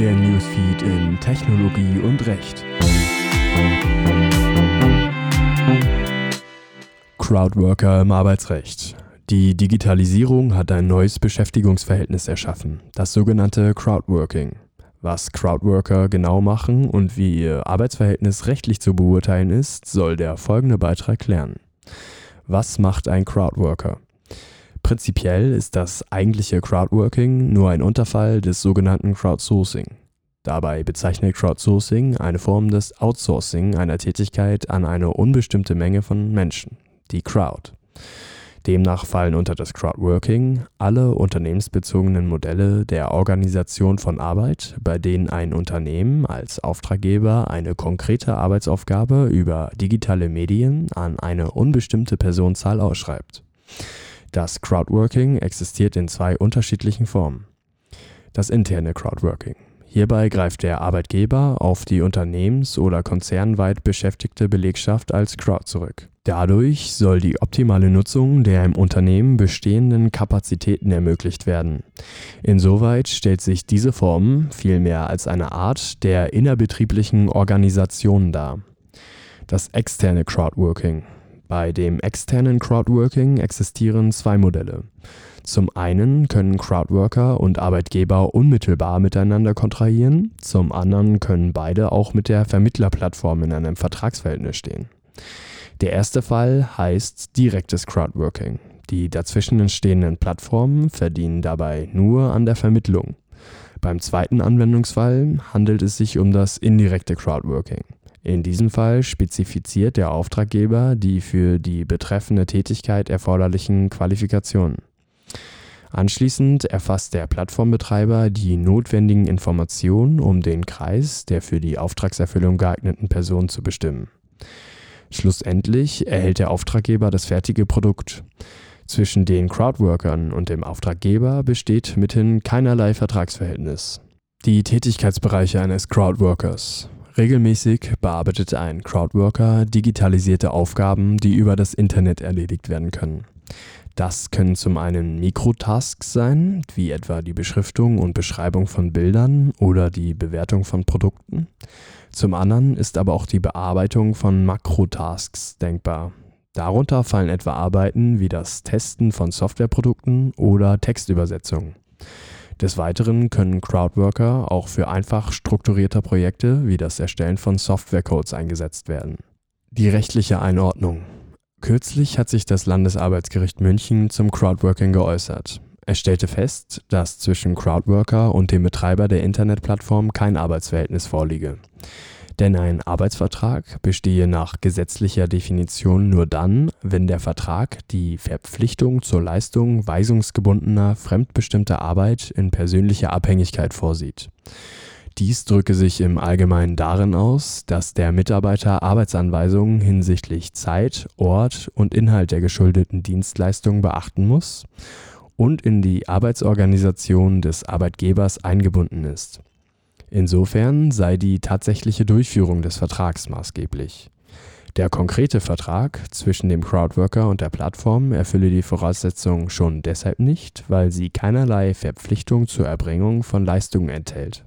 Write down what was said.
Der Newsfeed in Technologie und Recht. Crowdworker im Arbeitsrecht. Die Digitalisierung hat ein neues Beschäftigungsverhältnis erschaffen, das sogenannte Crowdworking. Was Crowdworker genau machen und wie ihr Arbeitsverhältnis rechtlich zu beurteilen ist, soll der folgende Beitrag klären. Was macht ein Crowdworker? Prinzipiell ist das eigentliche Crowdworking nur ein Unterfall des sogenannten Crowdsourcing. Dabei bezeichnet Crowdsourcing eine Form des Outsourcing einer Tätigkeit an eine unbestimmte Menge von Menschen, die Crowd. Demnach fallen unter das Crowdworking alle unternehmensbezogenen Modelle der Organisation von Arbeit, bei denen ein Unternehmen als Auftraggeber eine konkrete Arbeitsaufgabe über digitale Medien an eine unbestimmte Personenzahl ausschreibt. Das Crowdworking existiert in zwei unterschiedlichen Formen. Das interne Crowdworking. Hierbei greift der Arbeitgeber auf die unternehmens- oder konzernweit beschäftigte Belegschaft als Crowd zurück. Dadurch soll die optimale Nutzung der im Unternehmen bestehenden Kapazitäten ermöglicht werden. Insoweit stellt sich diese Form vielmehr als eine Art der innerbetrieblichen Organisation dar. Das externe Crowdworking bei dem externen Crowdworking existieren zwei Modelle. Zum einen können Crowdworker und Arbeitgeber unmittelbar miteinander kontrahieren, zum anderen können beide auch mit der Vermittlerplattform in einem Vertragsverhältnis stehen. Der erste Fall heißt direktes Crowdworking. Die dazwischen entstehenden Plattformen verdienen dabei nur an der Vermittlung. Beim zweiten Anwendungsfall handelt es sich um das indirekte Crowdworking. In diesem Fall spezifiziert der Auftraggeber die für die betreffende Tätigkeit erforderlichen Qualifikationen. Anschließend erfasst der Plattformbetreiber die notwendigen Informationen, um den Kreis der für die Auftragserfüllung geeigneten Personen zu bestimmen. Schlussendlich erhält der Auftraggeber das fertige Produkt. Zwischen den Crowdworkern und dem Auftraggeber besteht mithin keinerlei Vertragsverhältnis. Die Tätigkeitsbereiche eines Crowdworkers Regelmäßig bearbeitet ein Crowdworker digitalisierte Aufgaben, die über das Internet erledigt werden können. Das können zum einen Mikrotasks sein, wie etwa die Beschriftung und Beschreibung von Bildern oder die Bewertung von Produkten. Zum anderen ist aber auch die Bearbeitung von Makrotasks denkbar. Darunter fallen etwa Arbeiten wie das Testen von Softwareprodukten oder Textübersetzungen. Des Weiteren können Crowdworker auch für einfach strukturierte Projekte wie das Erstellen von Softwarecodes eingesetzt werden. Die rechtliche Einordnung. Kürzlich hat sich das Landesarbeitsgericht München zum Crowdworking geäußert. Es stellte fest, dass zwischen Crowdworker und dem Betreiber der Internetplattform kein Arbeitsverhältnis vorliege. Denn ein Arbeitsvertrag bestehe nach gesetzlicher Definition nur dann, wenn der Vertrag die Verpflichtung zur Leistung weisungsgebundener, fremdbestimmter Arbeit in persönlicher Abhängigkeit vorsieht. Dies drücke sich im Allgemeinen darin aus, dass der Mitarbeiter Arbeitsanweisungen hinsichtlich Zeit, Ort und Inhalt der geschuldeten Dienstleistung beachten muss und in die Arbeitsorganisation des Arbeitgebers eingebunden ist Insofern sei die tatsächliche Durchführung des Vertrags maßgeblich. Der konkrete Vertrag zwischen dem Crowdworker und der Plattform erfülle die Voraussetzungen schon deshalb nicht, weil sie keinerlei Verpflichtung zur Erbringung von Leistungen enthält.